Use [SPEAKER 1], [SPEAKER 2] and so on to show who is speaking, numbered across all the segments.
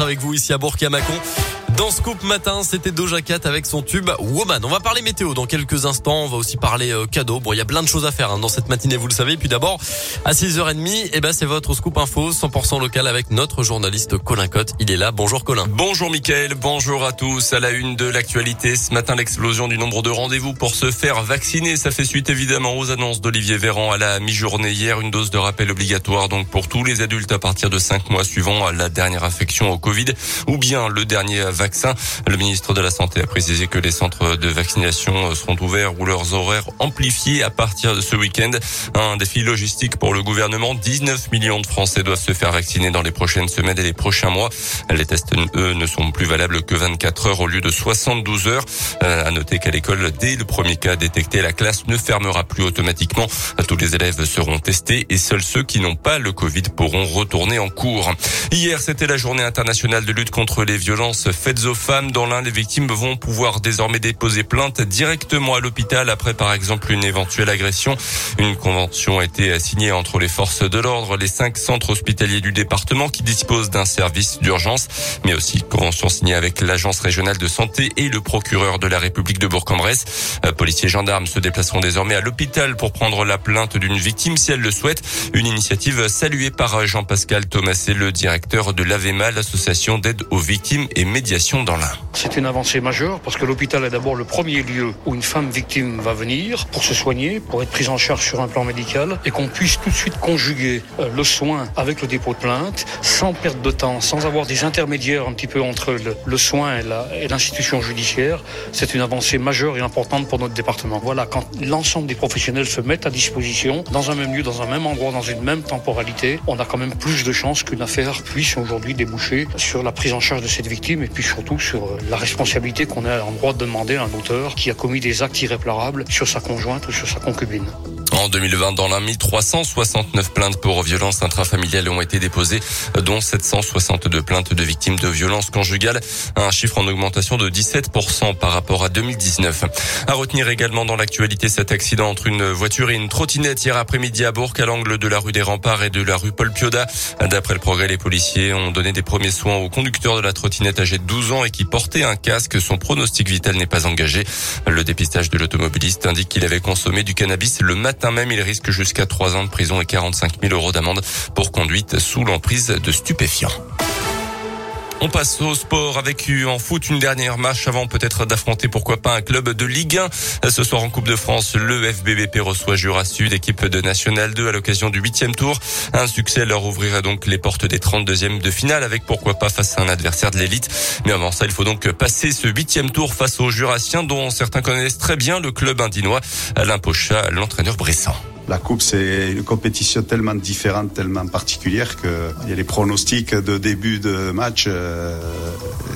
[SPEAKER 1] avec vous ici à bourg Dans Scoop Matin, c'était Doja Cat avec son tube Woman. On va parler météo dans quelques instants. On va aussi parler euh, cadeaux. Bon, il y a plein de choses à faire hein, dans cette matinée, vous le savez. Puis d'abord, à 6h30, eh ben, c'est votre Scoop Info 100% local avec notre journaliste Colin Cotte. Il est là. Bonjour Colin.
[SPEAKER 2] Bonjour Mickaël. Bonjour à tous. À la une de l'actualité, ce matin, l'explosion du nombre de rendez-vous pour se faire vacciner. Ça fait suite évidemment aux annonces d'Olivier Véran à la mi-journée hier. Une dose de rappel obligatoire donc pour tous les adultes à partir de 5 mois suivant la dernière infection au Covid ou bien le dernier vaccin. Le ministre de la Santé a précisé que les centres de vaccination seront ouverts ou leurs horaires amplifiés à partir de ce week-end. Un défi logistique pour le gouvernement. 19 millions de Français doivent se faire vacciner dans les prochaines semaines et les prochains mois. Les tests, eux, ne sont plus valables que 24 heures au lieu de 72 heures. Euh, à noter qu'à l'école, dès le premier cas détecté, la classe ne fermera plus automatiquement. Tous les élèves seront testés et seuls ceux qui n'ont pas le Covid pourront retourner en cours. Hier, c'était la journée internationale de lutte contre les violences faites aux femmes. Dans l'un, les victimes vont pouvoir désormais déposer plainte directement à l'hôpital après, par exemple, une éventuelle agression. Une convention a été signée entre les forces de l'ordre, les cinq centres hospitaliers du département qui disposent d'un service d'urgence, mais aussi convention signée avec l'agence régionale de santé et le procureur de la République de Bourg-en-Bresse. Euh, policiers et gendarmes se déplaceront désormais à l'hôpital pour prendre la plainte d'une victime si elle le souhaite. Une initiative saluée par Jean-Pascal Thomasé, le directeur de l'AVEMA, l'association d'aide aux victimes et médiation dans l'Ain.
[SPEAKER 3] C'est une avancée majeure parce que l'hôpital est d'abord le premier lieu où une femme victime va venir pour se soigner, pour être prise en charge sur un plan médical et qu'on puisse tout de suite conjuguer euh, le soin avec le dépôt de plainte sans perte de temps, sans avoir des intermédiaires un petit peu entre le, le soin et l'institution judiciaire. C'est une avancée majeure et importante pour notre département. Voilà, quand l'ensemble des professionnels se mettent à disposition dans un même lieu, dans un même endroit, dans une même temporalité, on a quand même plus de chances qu'une affaire puisse aujourd'hui déboucher sur la prise en charge de cette victime et puis surtout sur euh, la responsabilité qu'on a en droit de demander à un auteur qui a commis des actes irréparables sur sa conjointe ou sur sa concubine.
[SPEAKER 2] En 2020, dans l'un, 1369 plaintes pour violences intrafamiliales ont été déposées, dont 762 plaintes de victimes de violences conjugales, un chiffre en augmentation de 17% par rapport à 2019. À retenir également dans l'actualité cet accident entre une voiture et une trottinette hier après-midi à Bourg, à l'angle de la rue des Remparts et de la rue Paul Pioda. D'après le progrès, les policiers ont donné des premiers soins au conducteur de la trottinette âgé de 12 ans et qui portait un casque. Son pronostic vital n'est pas engagé. Le dépistage de l'automobiliste indique qu'il avait consommé du cannabis le matin même, il risque jusqu'à 3 ans de prison et 45 000 euros d'amende pour conduite sous l'emprise de stupéfiants. On passe au sport avec en foot une dernière marche avant peut-être d'affronter pourquoi pas un club de Ligue 1. Ce soir en Coupe de France, le FBBP reçoit Jura Sud, équipe de National 2 à l'occasion du huitième tour. Un succès leur ouvrirait donc les portes des 32e de finale avec pourquoi pas face à un adversaire de l'élite. Mais avant ça, il faut donc passer ce huitième tour face aux Jurassiens dont certains connaissent très bien le club indinois. Alain Pocha, l'entraîneur bressant.
[SPEAKER 4] La coupe, c'est une compétition tellement différente, tellement particulière que a les pronostics de début de match, euh,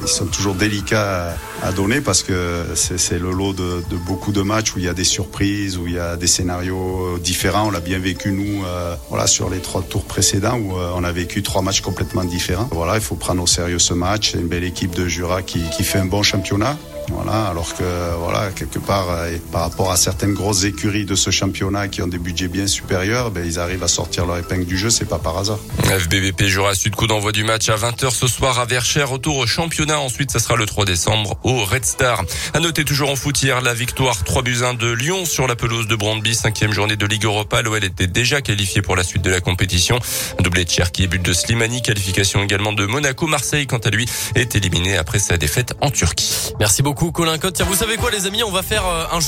[SPEAKER 4] ils sont toujours délicats à donner parce que c'est le lot de, beaucoup de matchs où il y a des surprises, où il y a des scénarios différents. On l'a bien vécu nous, euh, voilà, sur les trois tours précédents où euh, on a vécu trois matchs complètement différents. Voilà, il faut prendre au sérieux ce match. C'est une belle équipe de Jura qui fait un bon championnat. Voilà, alors que voilà, quelque part, euh, par rapport à certaines grosses écuries de ce championnat qui ont des budgets bien supérieurs, ben, ils arrivent à sortir leur épingle du jeu, c'est pas par hasard.
[SPEAKER 2] FBVP Jura Sud, coup d'envoi du match à 20h ce soir à Verchères, retour au championnat. Ensuite, ça sera le 3 décembre au Red Star. À noter toujours en foot hier la victoire 3 buts 1 de Lyon sur la pelouse de Brandby, cinquième journée de Ligue Europa. L'OL était déjà qualifié pour la suite de la compétition. Doublé de Cherki et but de Slimani, qualification également de Monaco. Marseille, quant à lui, est éliminé après sa défaite en Turquie.
[SPEAKER 1] Merci beaucoup, Colin Cotte. Tiens, vous savez quoi, les amis? On va faire euh, un jeu